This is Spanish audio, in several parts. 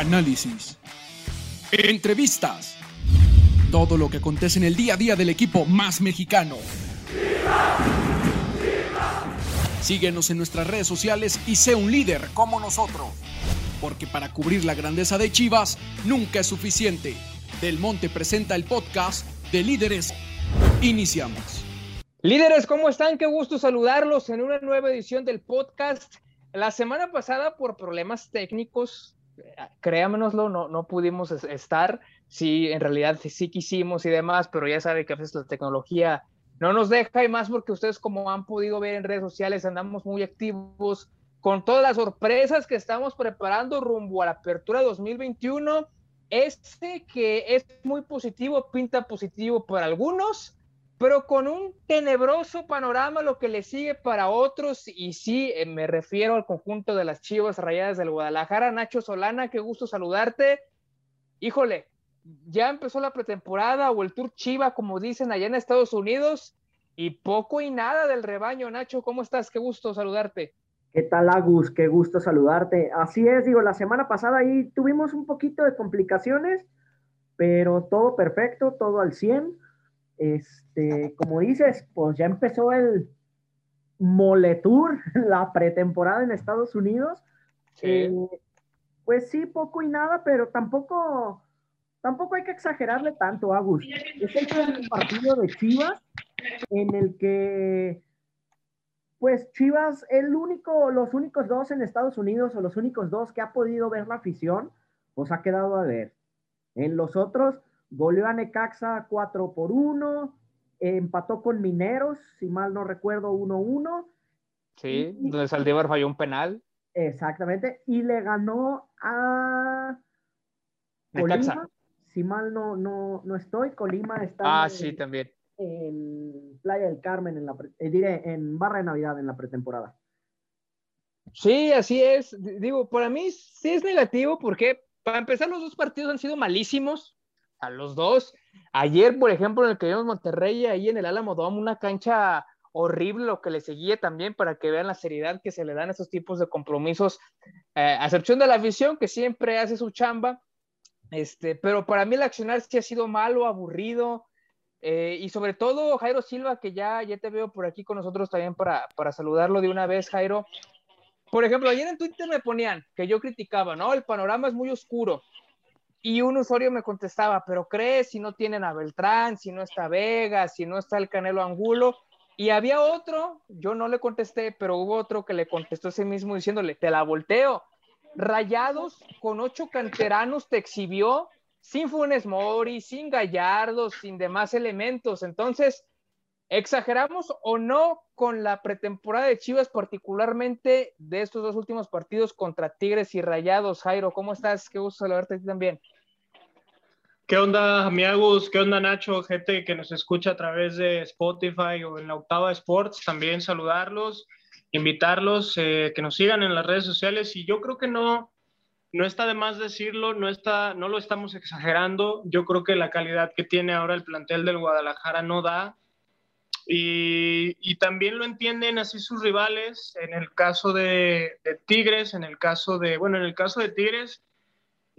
análisis, entrevistas, todo lo que acontece en el día a día del equipo más mexicano. Síguenos en nuestras redes sociales y sé un líder como nosotros. Porque para cubrir la grandeza de Chivas nunca es suficiente. Del Monte presenta el podcast de líderes. Iniciamos. Líderes, ¿cómo están? Qué gusto saludarlos en una nueva edición del podcast. La semana pasada, por problemas técnicos, créamenoslo, no, no pudimos estar. Sí, en realidad sí quisimos y demás, pero ya sabe que a veces la tecnología no nos deja y más porque ustedes como han podido ver en redes sociales andamos muy activos con todas las sorpresas que estamos preparando rumbo a la apertura 2021. Este que es muy positivo, pinta positivo para algunos, pero con un tenebroso panorama lo que le sigue para otros, y sí, eh, me refiero al conjunto de las Chivas Rayadas del Guadalajara. Nacho Solana, qué gusto saludarte. Híjole, ya empezó la pretemporada o el Tour Chiva, como dicen allá en Estados Unidos, y poco y nada del rebaño. Nacho, ¿cómo estás? Qué gusto saludarte. ¿Qué tal, Agus? Qué gusto saludarte. Así es, digo, la semana pasada ahí tuvimos un poquito de complicaciones, pero todo perfecto, todo al 100 este, como dices, pues ya empezó el Moletour, la pretemporada en Estados Unidos. Eh, pues sí, poco y nada, pero tampoco, tampoco hay que exagerarle tanto, Agus. Es el partido de Chivas en el que, pues Chivas, el único, los únicos dos en Estados Unidos o los únicos dos que ha podido ver la afición, pues ha quedado a ver. En los otros, Goleó a Necaxa 4 por 1, empató con Mineros, si mal no recuerdo, 1-1. Sí, donde Saldívar falló un penal. Exactamente, y le ganó a Colima, si mal no, no, no estoy, Colima está ah, en, sí, también. en Playa del Carmen, en, la, eh, diré, en Barra de Navidad en la pretemporada. Sí, así es. Digo, para mí sí es negativo porque para empezar los dos partidos han sido malísimos a los dos. Ayer, por ejemplo, en el que vimos Monterrey, ahí en el Álamo Dome, una cancha horrible lo que le seguía también para que vean la seriedad que se le dan a esos tipos de compromisos, eh, a excepción de la afición que siempre hace su chamba, este, pero para mí el accionar sí ha sido malo, aburrido, eh, y sobre todo Jairo Silva, que ya, ya te veo por aquí con nosotros también para, para saludarlo de una vez, Jairo. Por ejemplo, ayer en Twitter me ponían que yo criticaba, ¿no? El panorama es muy oscuro. Y un usuario me contestaba, pero crees si no tienen a Beltrán, si no está Vega, si no está el Canelo Angulo. Y había otro, yo no le contesté, pero hubo otro que le contestó ese mismo diciéndole, te la volteo. Rayados con ocho canteranos te exhibió sin Funes Mori, sin Gallardo, sin demás elementos. Entonces, ¿exageramos o no con la pretemporada de Chivas, particularmente de estos dos últimos partidos contra Tigres y Rayados? Jairo, ¿cómo estás? Qué gusto saludarte a ti también. ¿Qué onda, amigos? ¿Qué onda, Nacho? Gente que nos escucha a través de Spotify o en la Octava Sports, también saludarlos, invitarlos, eh, que nos sigan en las redes sociales. Y yo creo que no, no está de más decirlo, no, está, no lo estamos exagerando. Yo creo que la calidad que tiene ahora el plantel del Guadalajara no da. Y, y también lo entienden así sus rivales. En el caso de, de Tigres, en el caso de, bueno, en el caso de Tigres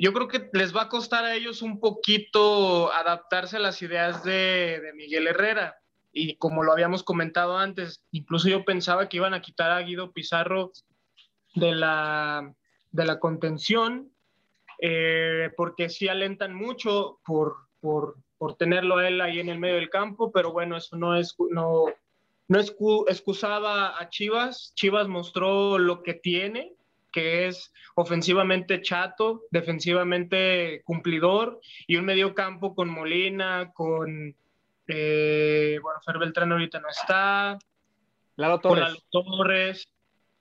yo creo que les va a costar a ellos un poquito adaptarse a las ideas de, Miguel Herrera. Y como lo habíamos comentado antes, incluso yo pensaba que iban a quitar a Guido Pizarro de la, de la contención, eh, porque sí alentan mucho por, por, por, tenerlo a él ahí en el medio del campo, pero bueno, eso no es, no, no excusaba a Chivas. Chivas mostró lo que tiene, que es ofensivamente chato, defensivamente cumplidor y un medio campo con Molina, con, eh, bueno, Fer Beltrán ahorita no está, Lalo Torres. Torres.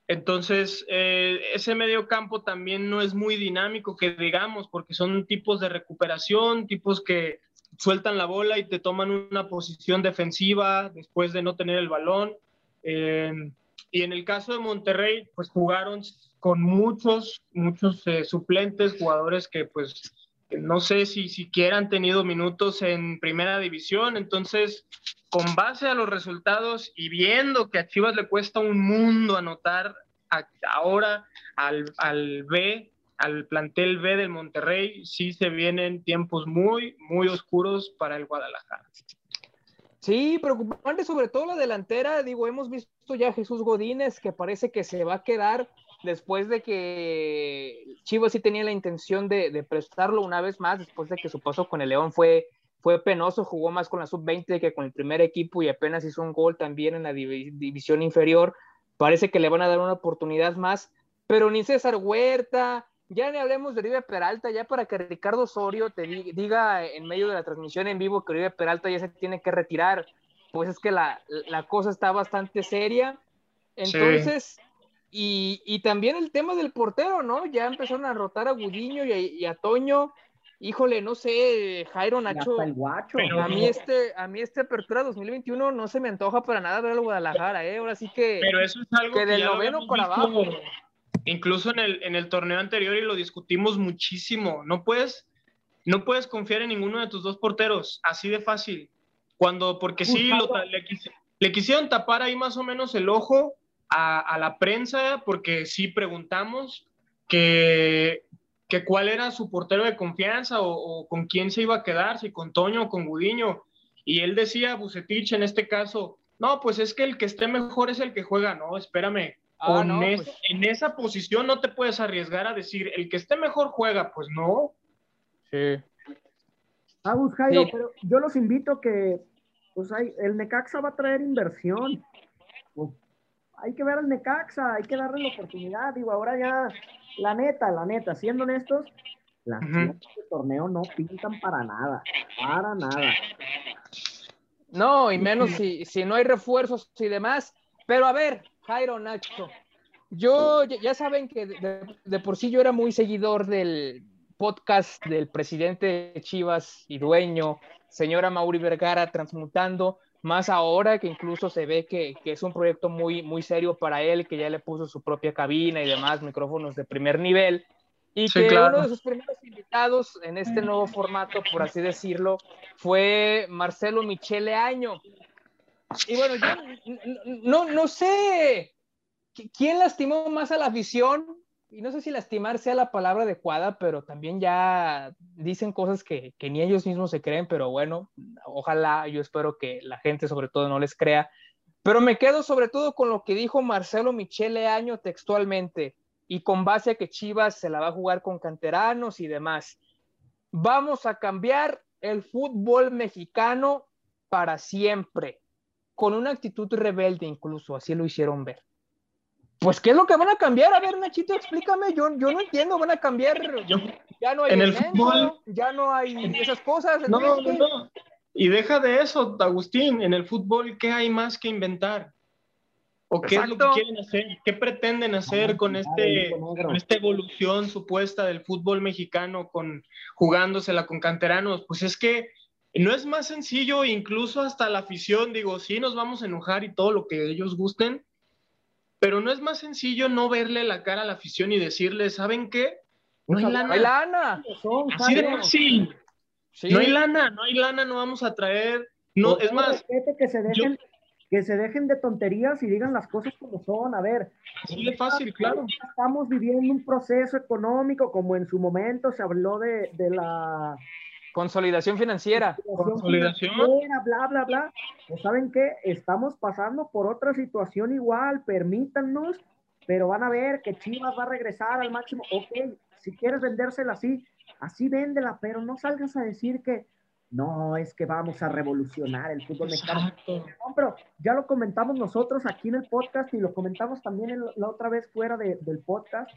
Entonces, eh, ese medio campo también no es muy dinámico, que digamos, porque son tipos de recuperación, tipos que sueltan la bola y te toman una posición defensiva después de no tener el balón. Eh, y en el caso de Monterrey, pues jugaron con muchos, muchos eh, suplentes, jugadores que pues no sé si siquiera han tenido minutos en primera división. Entonces, con base a los resultados y viendo que a Chivas le cuesta un mundo anotar ahora al, al B, al plantel B del Monterrey, sí se vienen tiempos muy, muy oscuros para el Guadalajara. Sí, preocupante sobre todo la delantera. Digo, hemos visto ya a Jesús Godínez que parece que se va a quedar después de que Chivas sí tenía la intención de, prestarlo una vez más, después de que su paso con el León fue, fue penoso, jugó más con la sub-20 que con el primer equipo y apenas hizo un gol también en la división inferior. Parece que le van a dar una oportunidad más, pero ni César Huerta, ya ni hablemos de Oribe Peralta, ya para que Ricardo Osorio te diga en medio de la transmisión en vivo que Oribe Peralta ya se tiene que retirar, pues es que la, cosa está bastante seria. Entonces, y, también el tema del portero, ¿no? Ya empezaron a rotar a Gudiño y a, Toño. Híjole, no sé, Jairo Nacho. a mí este, a mí este apertura 2021 no se me antoja para nada ver al Guadalajara, ¿eh? Ahora sí que. Pero eso es algo que, del noveno para abajo incluso en el, en el torneo anterior y lo discutimos muchísimo. No puedes, no puedes confiar en ninguno de tus dos porteros, así de fácil. Cuando, porque sí, le, quisieron tapar ahí más o menos el ojo a, la prensa, porque sí preguntamos que, que, cuál era su portero de confianza o, con quién se iba a quedar, si con Toño o con Gudiño. Y él decía, Bucetich en este caso, no, pues es que el que esté mejor es el que juega, no, espérame, Ah, pues. En esa posición no te puedes arriesgar a decir, el que esté mejor juega, pues no. Sí. Agus Jairo, pero yo los invito que, pues hay, el Necaxa va a traer inversión. Pues, hay que ver al Necaxa, hay que darle la oportunidad. Digo, ahora ya, la neta, la neta, siendo honestos, las uh torneo no pintan para nada, para nada. No, y menos si, si no hay refuerzos y demás. Pero a ver, Jairo Nacho, yo ya saben que de, por sí yo era muy seguidor del podcast del presidente de Chivas y dueño, señora Mauri Vergara, transmutando, más ahora que incluso se ve que, es un proyecto muy, muy serio para él, que ya le puso su propia cabina y demás, micrófonos de primer nivel, y que uno de sus primeros invitados en este nuevo formato, por así decirlo, fue Marcelo Michele Año, y bueno, yo no, no sé quién lastimó más a la afición. Y no sé si lastimar sea la palabra adecuada, pero también ya dicen cosas que, que ni ellos mismos se creen, pero bueno, ojalá, yo espero que la gente sobre todo no les crea. Pero me quedo sobre todo con lo que dijo Marcelo Michele Año textualmente y con base a que Chivas se la va a jugar con canteranos y demás. Vamos a cambiar el fútbol mexicano para siempre con una actitud rebelde incluso, así lo hicieron ver. Pues, ¿qué es lo que van a cambiar? A ver, Nachito, explícame, yo, yo no entiendo, van a cambiar, ya no hay en el fútbol, ya no hay esas cosas. No, no, no, y deja de eso, Agustín, en el fútbol, ¿qué hay más que inventar? ¿O qué es lo que quieren hacer? ¿Qué pretenden hacer con, este, con esta evolución supuesta del fútbol mexicano, con jugándosela con canteranos? Pues es que no es más sencillo, incluso hasta la afición, digo, sí nos vamos a enojar y todo lo que ellos gusten, pero no es más sencillo no verle la cara a la afición y decirle, ¿saben qué? No hay lana. No hay lana. Así de fácil. No hay lana, no hay lana, no vamos a traer. No, es más. Que se, dejen, que se dejen de tonterías y digan las cosas como son. A ver. Así de fácil, claro. Estamos viviendo un proceso económico, como en su momento se habló de, de la Consolidación financiera. Consolidación. bla, bla, bla. Pues, ¿Saben qué? Estamos pasando por otra situación igual, permítanos, pero van a ver que Chivas va a regresar al máximo. Ok, si quieres vendérsela así, así véndela, pero no salgas a decir que no, es que vamos a revolucionar el fútbol mexicano. No, pero ya lo comentamos nosotros aquí en el podcast y lo comentamos también la otra vez fuera del podcast.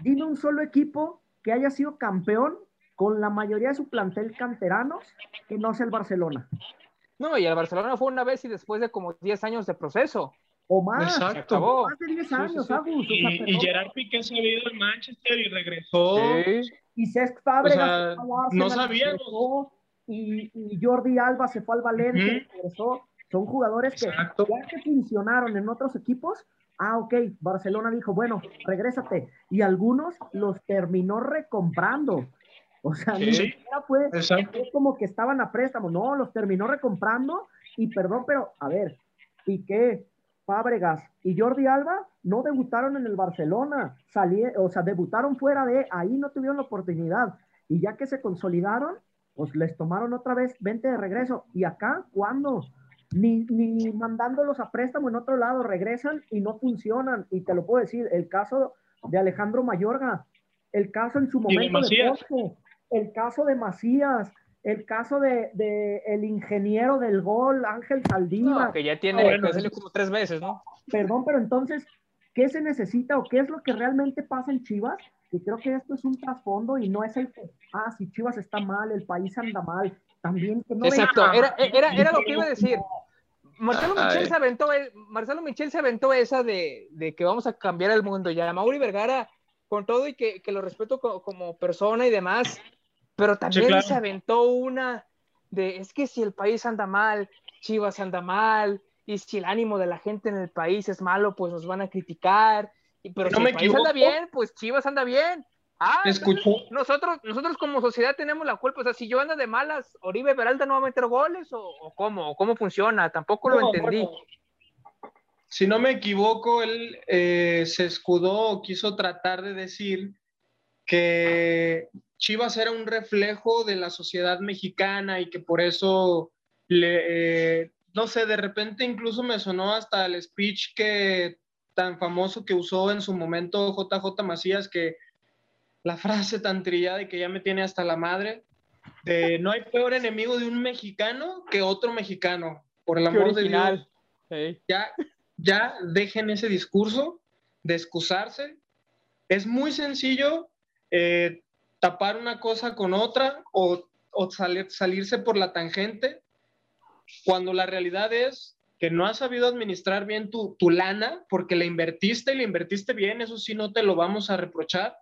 Dime un solo equipo que haya sido campeón con la mayoría de su plantel canteranos que no es el Barcelona. No, y el Barcelona fue una vez y después de como 10 años de proceso. O más. Exacto. Más de 10 años, y, Gerard Piqué se había ido al Manchester y regresó. Y Cesc Fábregas no sabíamos. y, Jordi Alba se fue al Valencia y regresó. Son jugadores que ya que funcionaron en otros equipos, ah, ok, Barcelona dijo, bueno, regrésate. Y algunos los terminó recomprando. O sea, ni siquiera fue, como que estaban a préstamo, no, los terminó recomprando y perdón, pero a ver, Piqué, Fábregas y Jordi Alba no debutaron en el Barcelona, o sea, debutaron fuera de, ahí no tuvieron la oportunidad. Y ya que se consolidaron, pues les tomaron otra vez 20 de regreso. ¿Y acá cuándo? Ni, ni mandándolos a préstamo en otro lado, regresan y no funcionan. Y te lo puedo decir, el caso de Alejandro Mayorga, el caso en su momento de el caso de Macías, el caso de, el ingeniero del gol, Ángel Saldívar. que ya tiene como tres veces, ¿no? Perdón, pero entonces, ¿qué se necesita o qué es lo que realmente pasa en Chivas? Y creo que esto es un trasfondo y no es el que, ah, si Chivas está mal, el país anda mal. También que no Exacto, era, era, lo que iba a decir. Marcelo Michel, se aventó, e, Marcelo Michel se aventó esa de, de, que vamos a cambiar el mundo. Ya Mauri Vergara, con todo y que, que lo respeto como, persona y demás, pero también se aventó una de, es que si el país anda mal, Chivas anda mal, y si el ánimo de la gente en el país es malo, pues nos van a criticar. Y, pero si el país anda bien, pues Chivas anda bien. Ah, nosotros, nosotros como sociedad tenemos la culpa. O sea, si yo ando de malas, Oribe Peralta no va a meter goles o, cómo, cómo funciona. Tampoco lo entendí. si no me equivoco, él eh, se escudó o quiso tratar de decir que Chivas era un reflejo de la sociedad mexicana y que por eso le, eh, no sé, de repente incluso me sonó hasta el speech que tan famoso que usó en su momento JJ Macías, que la frase tan trillada y que ya me tiene hasta la madre, de no hay peor enemigo de un mexicano que otro mexicano, por el amor de Dios. Ya, ya dejen ese discurso de excusarse. Es muy sencillo eh, tapar una cosa con otra o, salir, salirse por la tangente cuando la realidad es que no has sabido administrar bien tu, tu lana porque la invertiste y la invertiste bien, eso sí no te lo vamos a reprochar,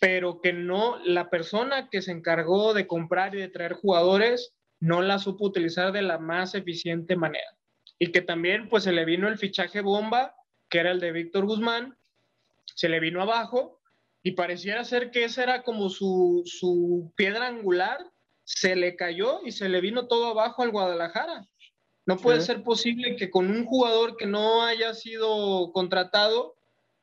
pero que no, la persona que se encargó de comprar y de traer jugadores no la supo utilizar de la más eficiente manera. Y que también pues se le vino el fichaje bomba, que era el de Víctor Guzmán, se le vino abajo y pareciera ser que esa era como su, su piedra angular se le cayó y se le vino todo abajo al Guadalajara. No puede ser posible que con un jugador que no haya sido contratado,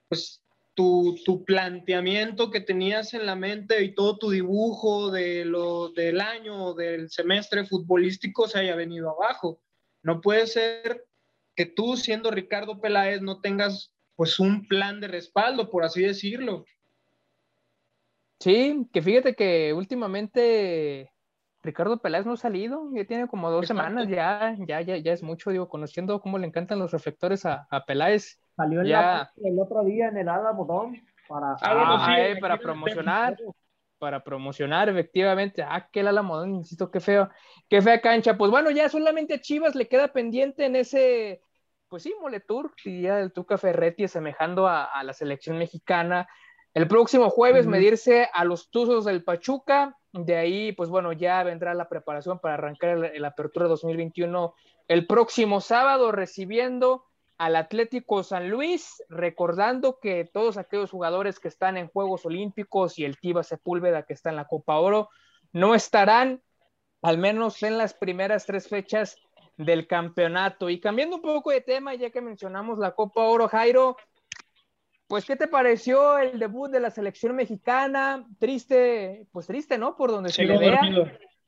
pues tu, tu, planteamiento que tenías en la mente y todo tu dibujo de lo, del año, del semestre futbolístico se haya venido abajo. No puede ser que tú, siendo Ricardo Peláez, no tengas pues un plan de respaldo, por así decirlo. Sí, que fíjate que últimamente Ricardo Peláez no ha salido, ya tiene como dos semanas, ya, ya, ya, ya es mucho, digo, conociendo cómo le encantan los reflectores a, a Peláez. Salió ya... el otro día en el Alamodón para, ah, eh, para promocionar, para promocionar, efectivamente. Ah, que el Alamodón, insisto, qué feo, qué fea cancha. Pues bueno, ya solamente a Chivas le queda pendiente en ese, pues sí, Moletour, ya el Tuca Ferretti asemejando a, a la selección mexicana. El próximo jueves medirse a los Tuzos del Pachuca, de ahí, pues bueno, ya vendrá la preparación para arrancar la apertura 2021 el próximo sábado, recibiendo al Atlético San Luis, recordando que todos aquellos jugadores que están en Juegos Olímpicos y el Tiva Sepúlveda que está en la Copa Oro no estarán, al menos en las primeras tres fechas del campeonato. Y cambiando un poco de tema, ya que mencionamos la Copa Oro, Jairo, pues, ¿qué te pareció el debut de la selección mexicana? Triste, pues triste, ¿no? Por donde se le vea.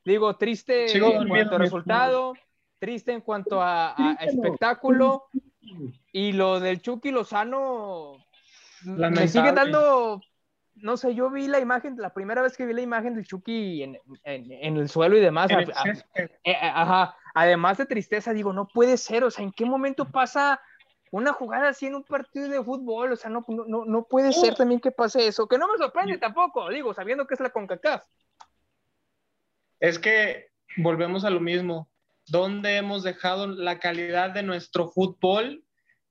Digo, triste en cuanto a resultado, triste en cuanto a, espectáculo. Y lo del Chucky Lozano me sigue dando, no sé, yo vi la imagen, la primera vez que vi la imagen del Chucky en, el suelo y demás. Eh, ajá, además de tristeza, digo, no puede ser, o sea, ¿en qué momento pasa una jugada así en un partido de fútbol, o sea, no, no, no puede ser también que pase eso, que no me sorprende tampoco, digo, sabiendo que es la CONCACAF. Es que volvemos a lo mismo, ¿dónde hemos dejado la calidad de nuestro fútbol?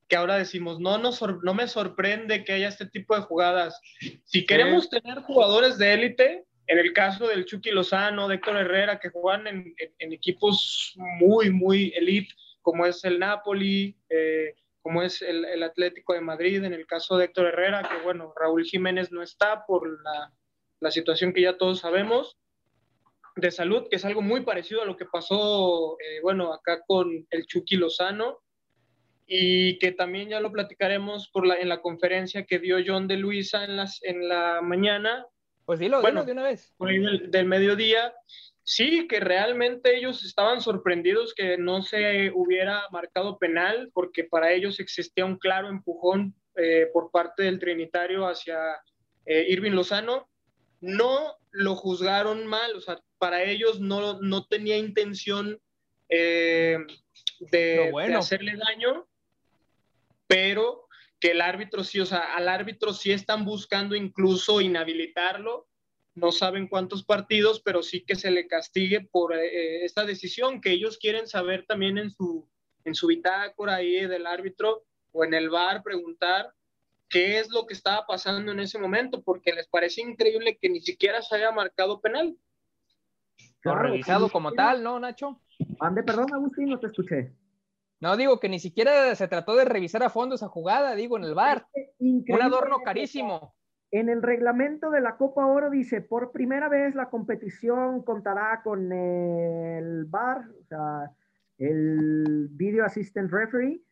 Que ahora decimos, no, no, no me sorprende que haya este tipo de jugadas. Si queremos tener jugadores de élite, en el caso del Chucky Lozano, de Héctor Herrera, que juegan en, en, equipos muy, muy elite, como es el Napoli, eh, como es el, Atlético de Madrid, en el caso de Héctor Herrera, que bueno, Raúl Jiménez no está por la, situación que ya todos sabemos de salud, que es algo muy parecido a lo que pasó, eh, bueno, acá con el Chucky Lozano. y que también ya lo platicaremos por la, en la conferencia que dio John de Luisa en, las, en la mañana. Pues dilo, bueno, de una vez. Por ahí del, del mediodía. Sí, que realmente ellos estaban sorprendidos que no se hubiera marcado penal, porque para ellos existía un claro empujón eh, por parte del Trinitario hacia eh, Irving Lozano. No lo juzgaron mal, o sea, para ellos no, no tenía intención eh, de, hacerle daño, pero que el árbitro sí, o sea, al árbitro sí están buscando incluso inhabilitarlo. No saben cuántos partidos, pero sí que se le castigue por esta decisión que ellos quieren saber también en su, en su bitácora ahí del árbitro o en el bar preguntar qué es lo que estaba pasando en ese momento, porque les parece increíble que ni siquiera se haya marcado penal. Claro, revisado como tal, ¿no, Nacho? Ande, perdón, Agustín, no te escuché. No, digo que ni siquiera se trató de revisar a fondo esa jugada, digo, en el bar. Un adorno carísimo. En el reglamento de la Copa Oro dice, por primera vez la competición contará con el bar, o sea, el Video Assistant Referee,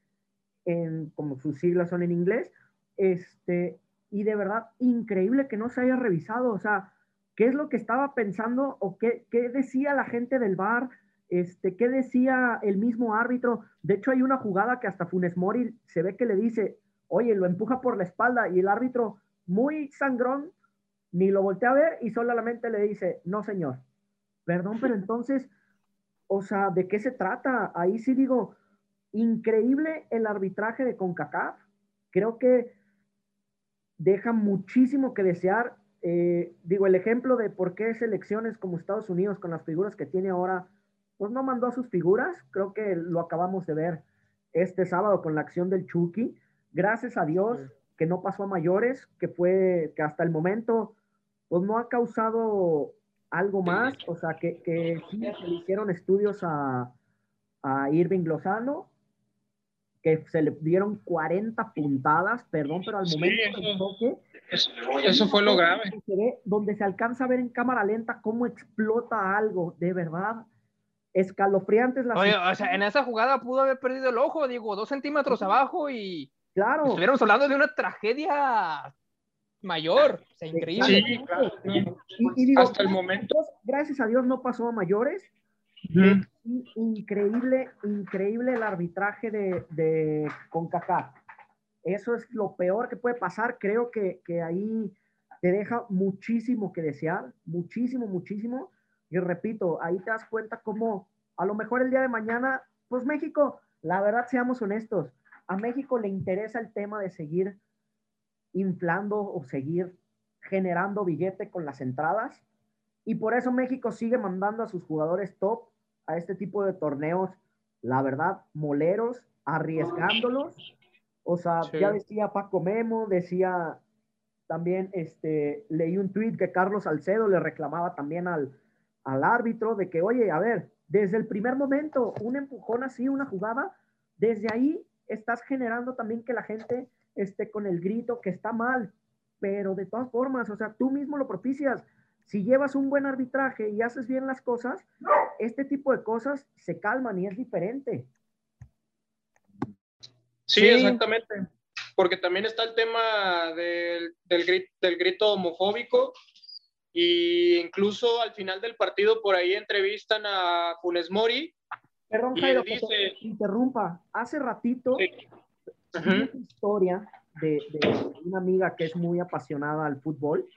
en, como sus siglas son en inglés, este, y de verdad, increíble que no se haya revisado, o sea, qué es lo que estaba pensando o qué, qué decía la gente del bar, este, qué decía el mismo árbitro. De hecho, hay una jugada que hasta Funes Mori se ve que le dice, oye, lo empuja por la espalda y el árbitro, muy sangrón, ni lo voltea a ver y solamente le dice, no, señor. Perdón, pero entonces, o sea, ¿de qué se trata? Ahí sí digo, increíble el arbitraje de CONCACAF. Creo que deja muchísimo que desear. Eh, digo, el ejemplo de por qué selecciones como Estados Unidos, con las figuras que tiene ahora, pues no mandó a sus figuras. Creo que lo acabamos de ver este sábado con la acción del Chucky. Gracias a Dios que no pasó a mayores, que fue, que hasta el momento, pues no ha causado algo más. O sea, que, que sí le hicieron estudios a, a Irving Lozano que se le dieron 40 puntadas, perdón, pero al momento del toque, eso, fue lo grave. donde se alcanza a ver en cámara lenta cómo explota algo, de verdad. Escalofriantes las. Oye, o sea, en esa jugada pudo haber perdido el ojo, digo, dos centímetros abajo y. Claro. Estuviéramos hablando de una tragedia mayor, o sea, increíble. Sí, claro. Y, digo, Hasta el momento. Gracias a Dios no pasó a mayores, increíble, increíble el arbitraje de, de CONCACAF. Eso es lo peor que puede pasar. Creo que, que ahí te deja muchísimo que desear, muchísimo, muchísimo. Y repito, ahí te das cuenta cómo a lo mejor el día de mañana, pues México, la verdad, seamos honestos, a México le interesa el tema de seguir inflando o seguir generando billete con las entradas. Y por eso México sigue mandando a sus jugadores top a este tipo de torneos, la verdad, moleros, arriesgándolos. O sea, ya decía Paco Memo, decía también, este, leí un tweet que Carlos Salcedo le reclamaba también al, al árbitro de que, oye, a ver, desde el primer momento, un empujón así, una jugada, desde ahí estás generando también que la gente esté con el grito que está mal, pero de todas formas, o sea, tú mismo lo propicias. Si llevas un buen arbitraje y haces bien las cosas, este tipo de cosas se calman y es diferente. Sí, exactamente. Porque también está el tema del, del, grito, homofóbico y incluso al final del partido por ahí entrevistan a Funes Mori. Perdón, Jairo, que interrumpa. Hace ratito, una historia de, una amiga que es muy apasionada al fútbol.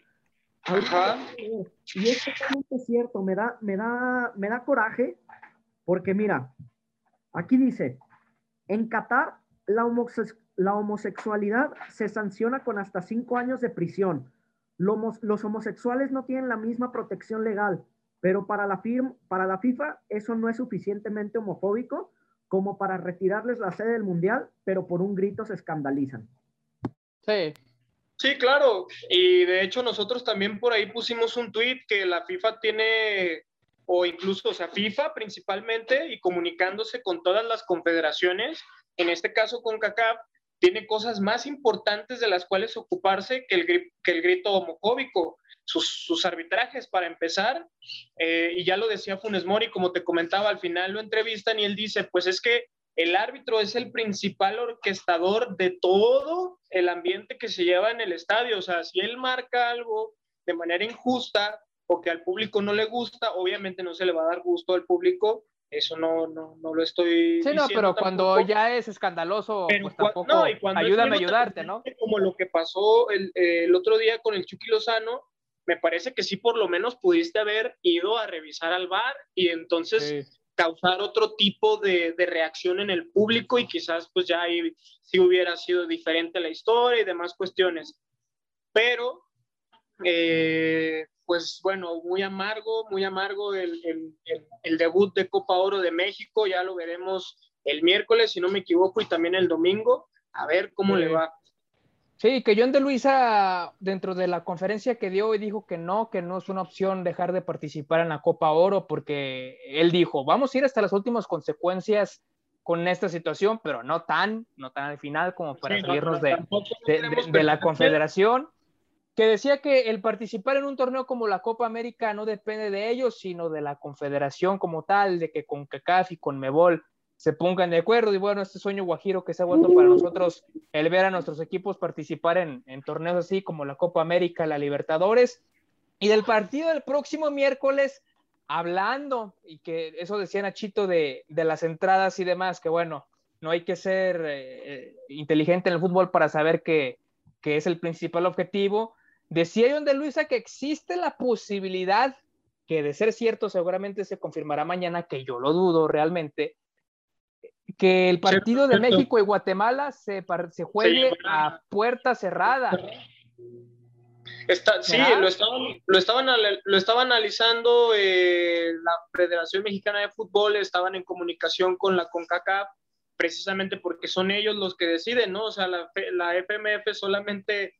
Y es totalmente cierto, me da, me, da, me da coraje, porque mira, aquí dice, en Qatar la, la homosexualidad se sanciona con hasta cinco años de prisión. Los, los homosexuales no tienen la misma protección legal, pero para la, para la FIFA eso no es suficientemente homofóbico como para retirarles la sede del Mundial, pero por un grito se escandalizan. Sí, Sí, claro. Y de hecho nosotros también por ahí pusimos un tweet que la FIFA tiene, o incluso, o sea, FIFA principalmente, y comunicándose con todas las confederaciones, en este caso con CACAF, tiene cosas más importantes de las cuales ocuparse que el, que el grito homofóbico. Sus, sus arbitrajes, para empezar, eh, y ya lo decía Funes Mori, como te comentaba, al final lo entrevistan y él dice, pues es que el árbitro es el principal orquestador de todo el ambiente que se lleva en el estadio. O sea, si él marca algo de manera injusta o que al público no le gusta, obviamente no se le va a dar gusto al público. Eso no, no, no lo estoy. Sí, no, pero cuando ya es escandaloso, pues tampoco. No, y ayúdame a ayudarte, ¿no? Como lo que pasó el, el otro día con el Chucky Lozano, me parece que sí, por lo menos pudiste haber ido a revisar al bar y entonces causar otro tipo de, reacción en el público y quizás pues ya ahí sí hubiera sido diferente la historia y demás cuestiones. Pero, eh, pues bueno, muy amargo, muy amargo el, el, debut de Copa Oro de México, ya lo veremos el miércoles, si no me equivoco, y también el domingo, a ver cómo le va. Sí, que John de Luisa, dentro de la conferencia que dio, dijo que no, que no es una opción dejar de participar en la Copa Oro, porque él dijo, vamos a ir hasta las últimas consecuencias con esta situación, pero no tan, no tan al final como para salirnos de, de, la Confederación, que decía que el participar en un torneo como la Copa América no depende de ellos, sino de la Confederación como tal, de que con CACAF y con Mebol se pongan de acuerdo. Y bueno, este sueño guajiro que se ha vuelto para nosotros el ver a nuestros equipos participar en, torneos así como la Copa América, la Libertadores. Y del partido del próximo miércoles, hablando, y que eso decía Nachito de, de las entradas y demás, que bueno, no hay que ser eh, eh, inteligente en el fútbol para saber que, que es el principal objetivo. Decía John de Luisa que existe la posibilidad, que de ser cierto seguramente se confirmará mañana, que yo lo dudo realmente, que el partido de México y Guatemala se, se juegue a puerta cerrada. Está, sí, lo estaban, lo estaban, lo estaba analizando eh, la Federación Mexicana de Fútbol, estaban en comunicación con la CONCACAF, precisamente porque son ellos los que deciden, ¿no? O sea, la, la FMF solamente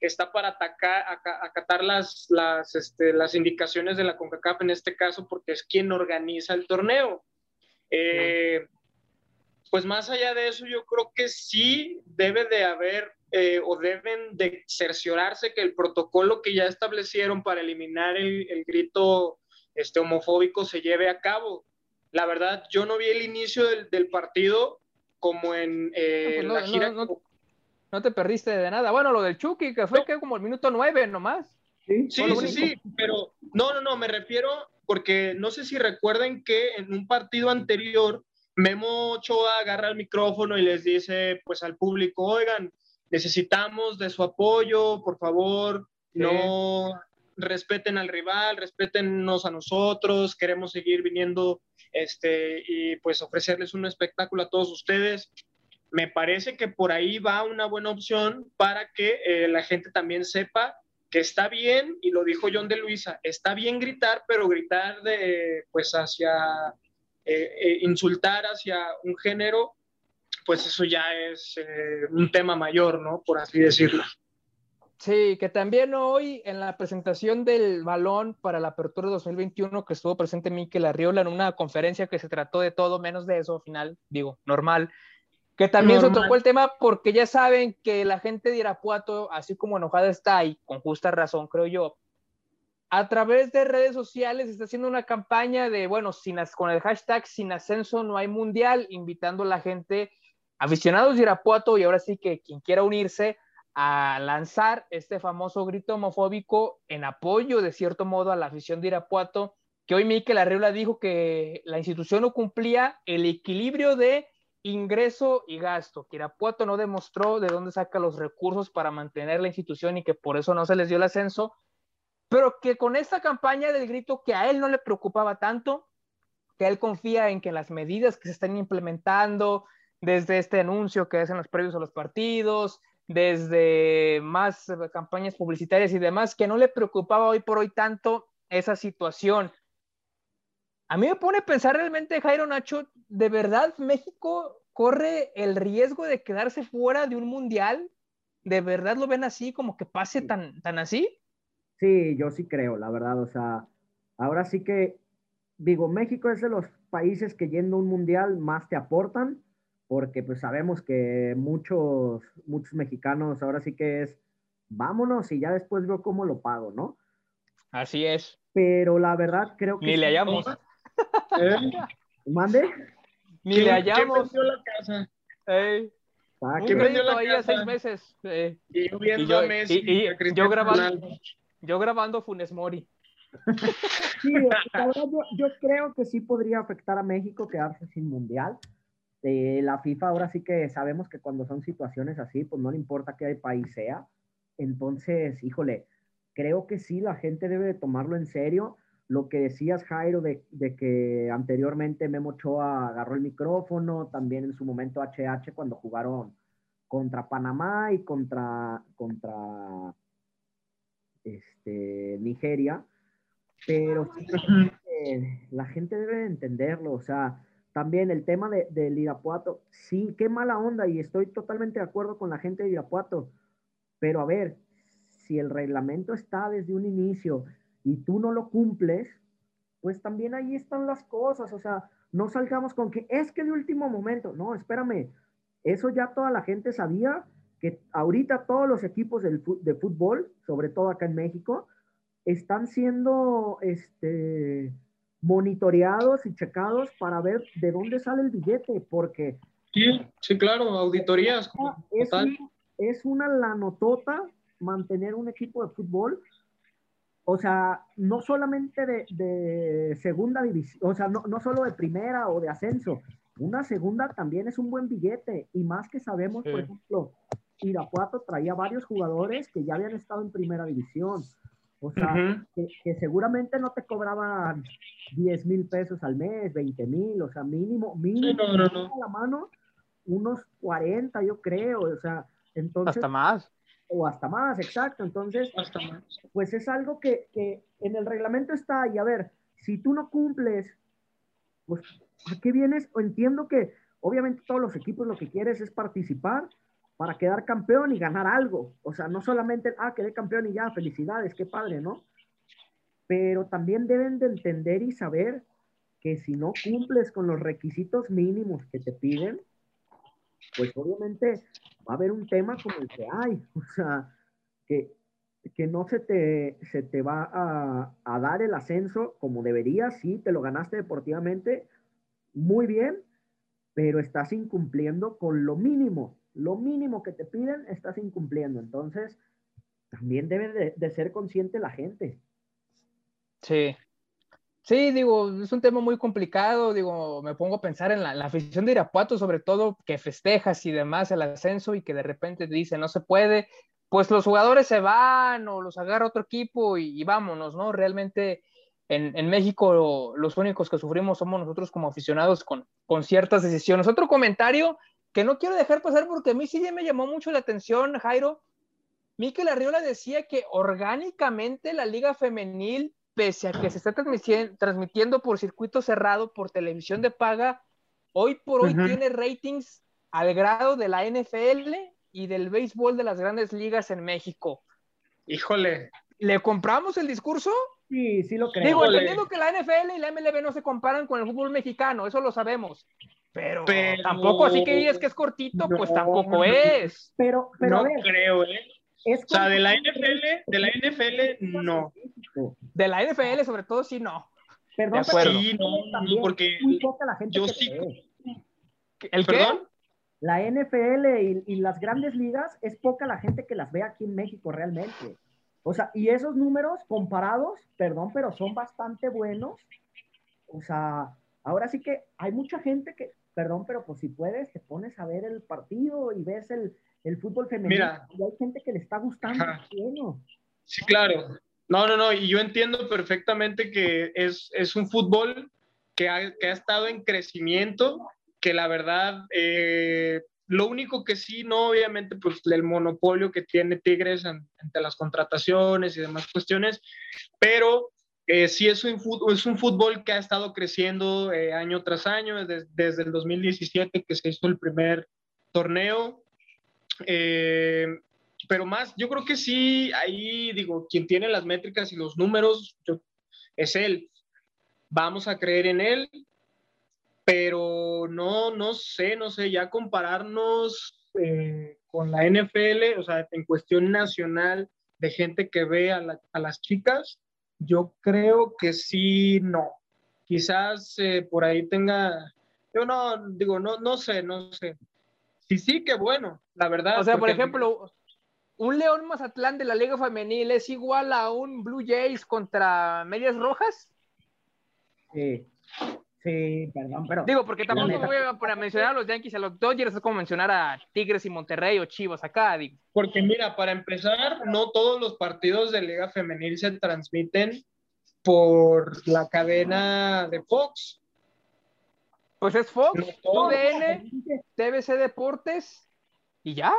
está para atacar, acatar las, las, este, las indicaciones de la CONCACAF en este caso, porque es quien organiza el torneo. Eh, pues más allá de eso, yo creo que sí debe de haber eh, o deben de cerciorarse que el protocolo que ya establecieron para eliminar el, grito este, homofóbico se lleve a cabo. La verdad, yo no vi el inicio del, partido como en eh, pues la gira. No, te perdiste de nada. Bueno, lo del Chucky, que fue que como el minuto nueve nomás. Sí, sí, sí, sí, pero no, no, no, me refiero porque no sé si recuerden que en un partido anterior Memo Ochoa agarra el micrófono y les dice pues al público, oigan, necesitamos de su apoyo, por favor, no respeten al rival, respétennos a nosotros, queremos seguir viniendo este, y pues ofrecerles un espectáculo a todos ustedes. Me parece que por ahí va una buena opción para que eh, la gente también sepa que está bien, y lo dijo John de Luisa, está bien gritar, pero gritar de, pues hacia eh, eh, insultar hacia un género, pues eso ya es eh, un tema mayor, ¿no? Por así decirlo. Sí, que también hoy en la presentación del balón para la apertura 2021 que estuvo presente Miquel Arriola en una conferencia que se trató de todo menos de eso, al final, digo, normal, que también se tocó el tema porque ya saben que la gente de Irapuato, así como enojada está ahí, con justa razón, creo yo, a través de redes sociales está haciendo una campaña de, bueno, sin, con el hashtag sin ascenso no hay mundial, invitando a la gente, aficionados de Irapuato y ahora sí que quien quiera unirse a lanzar este famoso grito homofóbico en apoyo de cierto modo a la afición de Irapuato, que hoy Miquel Arriola dijo que la institución no cumplía el equilibrio de ingreso y gasto, que Irapuato no demostró de dónde saca los recursos para mantener la institución y que por eso no se les dio el ascenso, pero que con esta campaña del grito que a él no le preocupaba tanto, que él confía en que las medidas que se están implementando desde este anuncio que hacen los previos a los partidos, desde más campañas publicitarias y demás, que no le preocupaba hoy por hoy tanto esa situación. A mí me pone a pensar realmente, Jairo Nacho, ¿de verdad México corre el riesgo de quedarse fuera de un mundial? ¿De verdad lo ven así, como que pase tan, tan así? Sí, yo sí creo, la verdad. O sea, ahora sí que, digo, México es de los países que yendo a un mundial más te aportan, porque pues sabemos que muchos, muchos mexicanos ahora sí que es, vámonos y ya después veo cómo lo pago, ¿no? Así es. Pero la verdad creo que... Ni le hallamos. ¿Mande? Ni le hallamos. ¿Quién la casa? Ey. Ah, Un crédito ahí a seis meses. eh. Y yo viendo Y yo- a Messi. y- y yo grabando- Ronaldo. Yo grabando Funes Mori. Sí, la verdad, yo, creo que sí podría afectar a México quedarse sin mundial. Eh, la FIFA ahora sí que sabemos que cuando son situaciones así, pues no le importa qué país sea. Entonces, híjole, creo que sí, la gente debe de tomarlo en serio. Lo que decías, Jairo, de, de que anteriormente Memo Ochoa agarró el micrófono, también en su momento HH cuando jugaron contra Panamá y contra, contra este, Nigeria. Pero eh, la gente debe de entenderlo, o sea, también el tema de, del Irapuato, sí, qué mala onda y estoy totalmente de acuerdo con la gente de Irapuato, pero a ver, si el reglamento está desde un inicio y tú no lo cumples, pues también ahí están las cosas, o sea, no salgamos con que es que de último momento, no, espérame, eso ya toda la gente sabía que ahorita todos los equipos de fútbol, sobre todo acá en México, están siendo este, monitoreados y checados para ver de dónde sale el billete, porque Sí, sí, claro, auditorías. es, un- es una lanotota mantener un equipo de fútbol. O sea, no solamente de, de segunda división, o sea, no, no solo de primera o de ascenso, una segunda también es un buen billete. Y más que sabemos, por ejemplo, Irapuato traía varios jugadores que ya habían estado en primera división. O sea, Ujú. que, que seguramente no te cobraban 10 mil pesos al mes, 20 mil, o sea, mínimo, mínimo, no, no, no. a la mano, unos 40, yo creo, o sea, entonces, Hasta más. o hasta más, exacto, entonces, Hasta más. pues es algo que, que en el reglamento está, y a ver, si tú no cumples, pues, ¿a qué vienes? O entiendo que, obviamente, todos los equipos lo que quieres es participar para quedar campeón y ganar algo, o sea, no solamente, ah, quedé campeón y ya, felicidades, qué padre, ¿no? Pero también deben de entender y saber que si no cumples con los requisitos mínimos que te piden, pues obviamente va a haber un tema como el que hay, o sea, que, que no se te, se te va a, a dar el ascenso como debería, sí, te lo ganaste deportivamente, muy bien, pero estás incumpliendo con lo mínimo, lo mínimo que te piden, estás incumpliendo, entonces también debe de, ser consciente la gente. Sí. Sí, digo, es un tema muy complicado, digo, me pongo a pensar en la, la afición de Irapuato, sobre todo que festejas y demás el ascenso y que de repente te dice no se puede, pues los jugadores se van o los agarra otro equipo y, y vámonos, ¿no? Realmente en, en México los únicos que sufrimos somos nosotros como aficionados con, con ciertas decisiones. Otro comentario que no quiero dejar pasar porque a mí sí ya me llamó mucho la atención, Jairo. Mikel Arriola decía que orgánicamente la liga femenil pese a que se está transmitiendo, transmitiendo por circuito cerrado, por televisión de paga, hoy por hoy tiene ratings al grado de la NFL y del béisbol de las grandes ligas en México. Híjole. ¿Le compramos el discurso? Sí, sí lo creo. Digo, entendiendo que la NFL y la MLB no se comparan con el fútbol mexicano, eso lo sabemos. Pero, Pero- tampoco así que digas que es cortito, pues tampoco no. es. pero, pero a no ver, creo, ¿eh? es O sea, de la NFL, de la NFL, no. De la NFL, sobre todo, sí, no. Perdón, De acuerdo. pero Sí, no, no, también porque muy poca la gente yo que sí- ve. ¿El qué? ¿Perdón? La NFL y, y las grandes ligas es poca la gente que las ve aquí en México realmente. O sea, y esos números comparados, perdón, pero son bastante buenos. O sea, ahora sí que hay mucha gente que, perdón, pero pues si puedes, te pones a ver el partido y ves el, el fútbol femenino. Mira. y hay gente que le está gustando. Bueno. Sí, claro. No, no, no, y yo entiendo perfectamente que es, es un fútbol que ha, que ha estado en crecimiento, que la verdad, eh, lo único que sí, no, obviamente, pues el monopolio que tiene Tigres en- ante las contrataciones y demás cuestiones, pero sí es un, fútbol, que ha estado creciendo eh, año tras año, desde, desde el 2017 que se hizo el primer torneo. Eh, pero más, yo creo que sí, ahí digo, quien tiene las métricas y los números es él. Vamos a creer en él, pero no, no sé, no sé, ya compararnos eh, con la NFL, o sea, en cuestión nacional de gente que ve a las chicas, yo creo que sí, no. Quizás eh, por ahí tenga Yo no, digo, no, no sé, no sé. Sí, sí, qué bueno, la verdad. O sea, por ejemplo, un León Mazatlán de la Liga Femenil es igual a un Blue Jays contra Medias Rojas. Sí. Sí, perdón, pero. Digo, porque tampoco voy a, mencionar a los Yankees y a los Dodgers, es como mencionar a Tigres y Monterrey o Chivas acá, digo. Porque mira, para empezar, no todos los partidos de Liga Femenil se transmiten por la cadena de Fox. Pues es Fox, UDN, TBC Deportes y ya.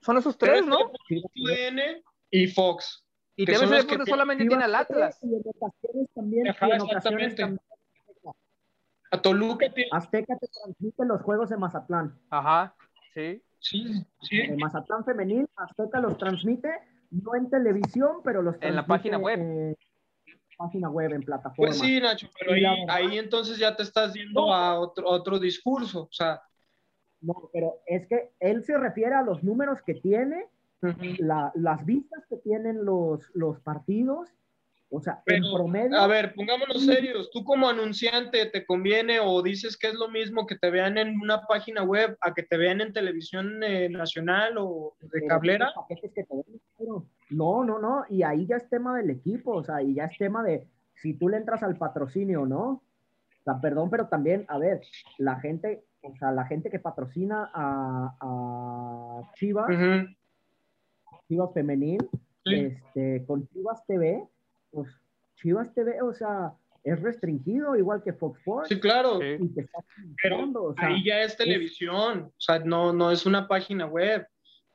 Son esos tres, ¿no? UDN y Fox. Y TBC Deportes solamente tiene al Atlas. Y en ocasiones también. en ocasiones también a Toluca. Azteca te transmite los juegos de Mazatlán. Ajá, sí. Sí, sí. Mazatlán femenil, Azteca los transmite, no en televisión, pero los En la página web. En página web, en plataforma. Pues sí, Nacho, pero ahí, ahí, entonces ya te estás yendo a otro, otro discurso, o sea. No, pero es que él se refiere a los números que tiene, la, las vistas que tienen los, los partidos o sea, en promedio. A ver, pongámonos serios. Tú, como anunciante, ¿te conviene o dices que es lo mismo que te vean en una página web a que te vean en televisión eh, nacional o de cablera? No, no, no. Y ahí ya es tema del equipo. O sea, y ya es tema de si tú le entras al patrocinio o no. O sea, perdón, pero también, a ver, la gente, o sea, la gente que patrocina a, a Chivas, Chivas Femenil, este, con Chivas TV pues Chivas TV, o sea, es restringido, igual que Fox Sports. Sí, claro. Pero ahí ya es televisión, o sea, no, no es una página web.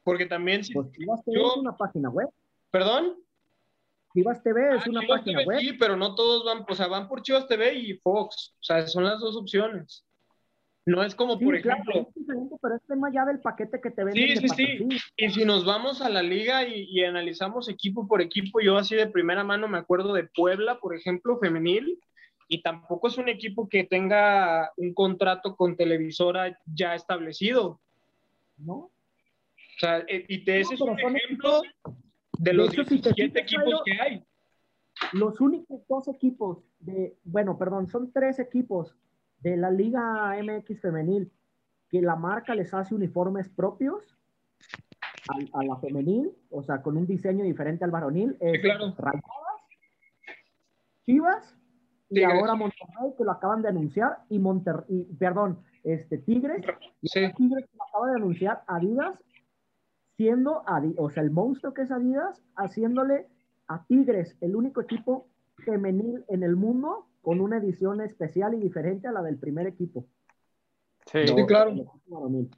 Porque también si pues Chivas TV es una página web. ¿Perdón? Chivas TV es ah, una página web. Sí, pero no todos van, o sea, van por Chivas TV y Fox. O sea, son las dos opciones. No es como, por ejemplo. diferente, pero es tema ya del paquete que te venden. Sí, sí, sí. Y si nos vamos a la liga y, analizamos equipo por equipo, yo así de primera mano me acuerdo de Puebla, por ejemplo, femenil, y tampoco es un equipo que tenga un contrato con televisora ya establecido. ¿No? O sea, eh, y te ese es un ejemplo de los 17 equipos que hay. Los únicos dos equipos de, bueno, perdón, son tres equipos de la Liga MX femenil, que la marca les hace uniformes propios a, la femenil, o sea, con un diseño diferente al varonil, es claro. Chivas, y ahora Monterrey, que lo acaban de anunciar, y Monterrey, perdón, este, Tigres, Tigres que lo acaba de anunciar Adidas, siendo, o sea, el monstruo que es Adidas, haciéndole a Tigres el único equipo femenil en el mundo con una edición especial y diferente a la del primer equipo. Sí, claro.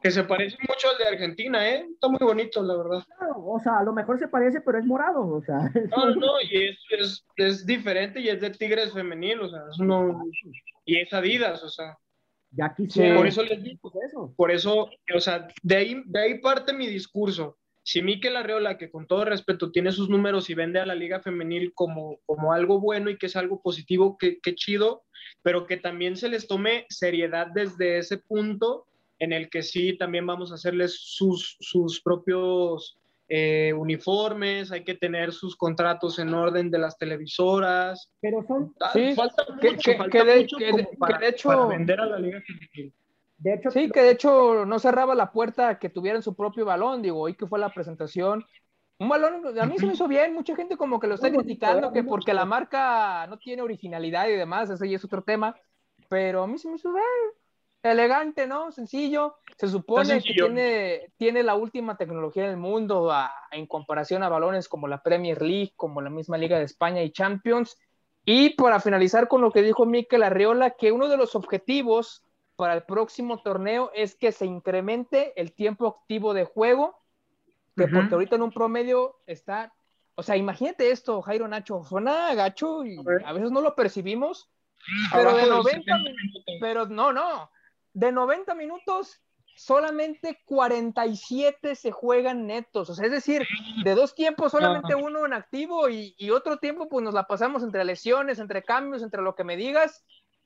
Que se parece mucho al de Argentina, ¿eh? Está muy bonito, la verdad. o sea, a lo mejor se parece, pero es morado, o sea. No, no, y es, es, es diferente y es de Tigres femenil, o sea, es uno, y es Adidas, o sea. Ya quisiera. Por eso les digo, eso. por eso, o sea, de ahí, de ahí parte mi discurso si Miquel Arreola, que con todo respeto tiene sus números y vende a la liga femenil como, como algo bueno y que es algo positivo, que, chido, pero que también se les tome seriedad desde ese punto en el que sí también vamos a hacerles sus, sus propios eh, uniformes, hay que tener sus contratos en orden de las televisoras. Pero son... Ah, falta mucho, falta mucho para, de hecho, para vender a la liga femenil sí, que de hecho no cerraba la puerta a que tuvieran su propio balón, digo, hoy que fue la presentación. Un balón, a mí se me hizo bien, mucha gente como que lo está criticando, que porque la marca no tiene originalidad y demás, ese ya es otro tema, pero a mí se me hizo bien, elegante, ¿no? Sencillo, se supone que tiene, tiene la última tecnología del mundo en comparación a balones como la Premier League, como la misma Liga de España y Champions. Y para finalizar con lo que dijo Mikel Arriola, que uno de los objetivos para el próximo torneo es que se incremente el tiempo activo de juego, que porque ahorita en un promedio está, o sea, imagínate esto, Jairo Nacho, suena gacho y a veces no lo percibimos, pero de 90 minutos, pero no, no, de 90 minutos solamente 47 se juegan netos, o sea, es decir, de dos tiempos solamente uno en activo y, y otro tiempo pues nos la pasamos entre lesiones, entre cambios, entre lo que me digas,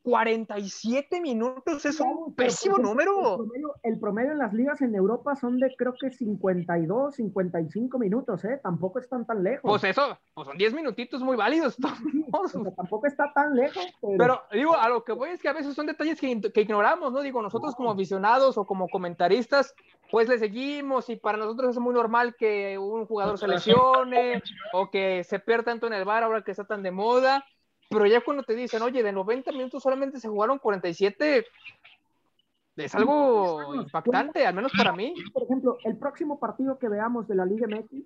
47 minutos es un pésimo número. El promedio, en las ligas en Europa son de creo que 52, 55 minutos, ¿eh? Tampoco están tan lejos. Pues eso, pues son 10 minutitos muy válidos. tampoco está tan lejos. Pero... digo, a lo que voy es que a veces son detalles que, que ignoramos, ¿no? Digo, nosotros como aficionados o como comentaristas, pues le seguimos y para nosotros es muy normal que un jugador se lesione o que se pierda tanto en el bar ahora que está tan de moda pero ya cuando te dicen, oye, de 90 minutos solamente se jugaron 47, es algo impactante, al menos para mí. Por ejemplo, el próximo partido que veamos de la Liga MX,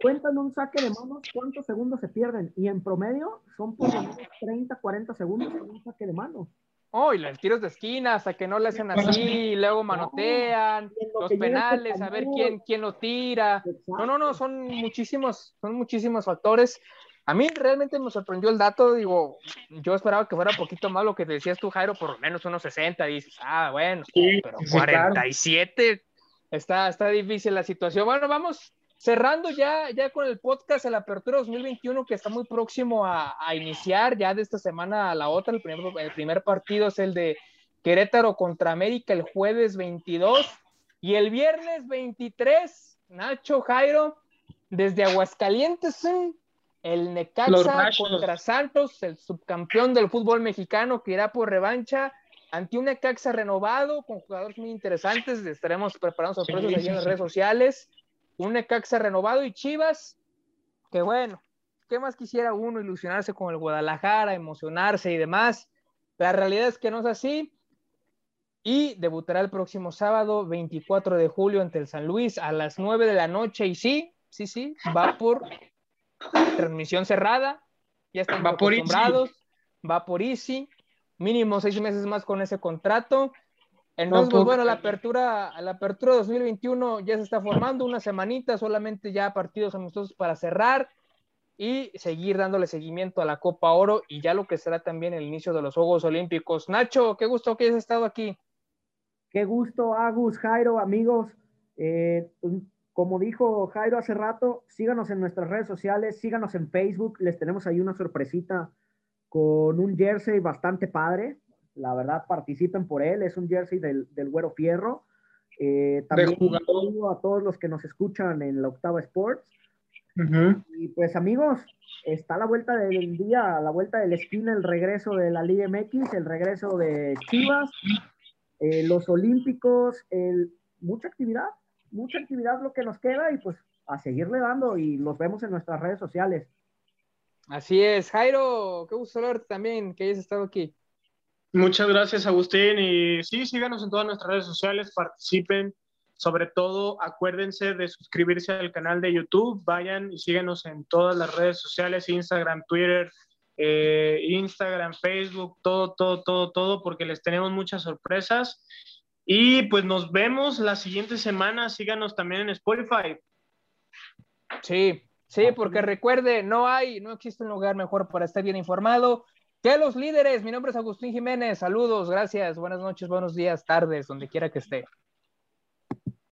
cuentan un saque de manos, cuántos segundos se pierden, y en promedio son por lo menos 30, 40 segundos en un saque de manos. Oh, y los tiros de esquina, hasta que no le hacen así, y luego manotean, los penales, a ver quién, quién lo tira. No, no, no, son muchísimos, son muchísimos factores. A mí realmente me sorprendió el dato, digo, yo esperaba que fuera un poquito más lo que decías tú, Jairo, por lo menos unos 60, dices, ah, bueno, pero 47, está, está difícil la situación. Bueno, vamos cerrando ya, ya con el podcast, la apertura 2021 que está muy próximo a, iniciar, ya de esta semana a la otra, el primer, el primer partido es el de Querétaro contra América el jueves 22 y el viernes 23, Nacho, Jairo, desde Aguascalientes, el Necaxa contra Santos, el subcampeón del fútbol mexicano que irá por revancha ante un Necaxa renovado con jugadores muy interesantes. Estaremos preparando sorpresas allí en las redes sociales. Un Necaxa renovado y Chivas, que bueno, ¿qué más quisiera uno ilusionarse con el Guadalajara, emocionarse y demás? La realidad es que no es así. Y debutará el próximo sábado, 24 de julio, ante el San Luis a las 9 de la noche. Y sí, sí, sí, va por transmisión cerrada, ya están acostumbrados, va por Easy, mínimo seis meses más con ese contrato. Entonces, pues, bueno, la apertura, la apertura 2021 ya se está formando, una semanita, solamente ya partidos amistosos para cerrar y seguir dándole seguimiento a la Copa Oro y ya lo que será también el inicio de los Juegos Olímpicos. Nacho, qué gusto que hayas estado aquí. Qué gusto, Agus, Jairo, amigos. Eh, como dijo Jairo hace rato, síganos en nuestras redes sociales, síganos en Facebook, les tenemos ahí una sorpresita con un jersey bastante padre. La verdad, participen por él, es un jersey del, del Güero Fierro. Eh, también a todos los que nos escuchan en la Octava Sports. Y pues amigos, está la vuelta del día, la vuelta del esquina, el regreso de la Liga MX, el regreso de Chivas, eh, los Olímpicos, el, mucha actividad, mucha actividad lo que nos queda y pues a seguirle dando y los vemos en nuestras redes sociales. Así es, Jairo, qué gusto verte también, que hayas estado aquí. Muchas gracias, Agustín, y sí, síganos en todas nuestras redes sociales, participen, sobre todo acuérdense de suscribirse al canal de YouTube, vayan y síguenos en todas las redes sociales, Instagram, Twitter, eh, Instagram, Facebook, todo, todo, todo, todo, porque les tenemos muchas sorpresas y pues nos vemos la siguiente semana. Síganos también en Spotify. Sí, sí, porque recuerde, no hay, no existe un lugar mejor para estar bien informado que los líderes. Mi nombre es Agustín Jiménez. Saludos, gracias, buenas noches, buenos días, tardes, donde quiera que esté.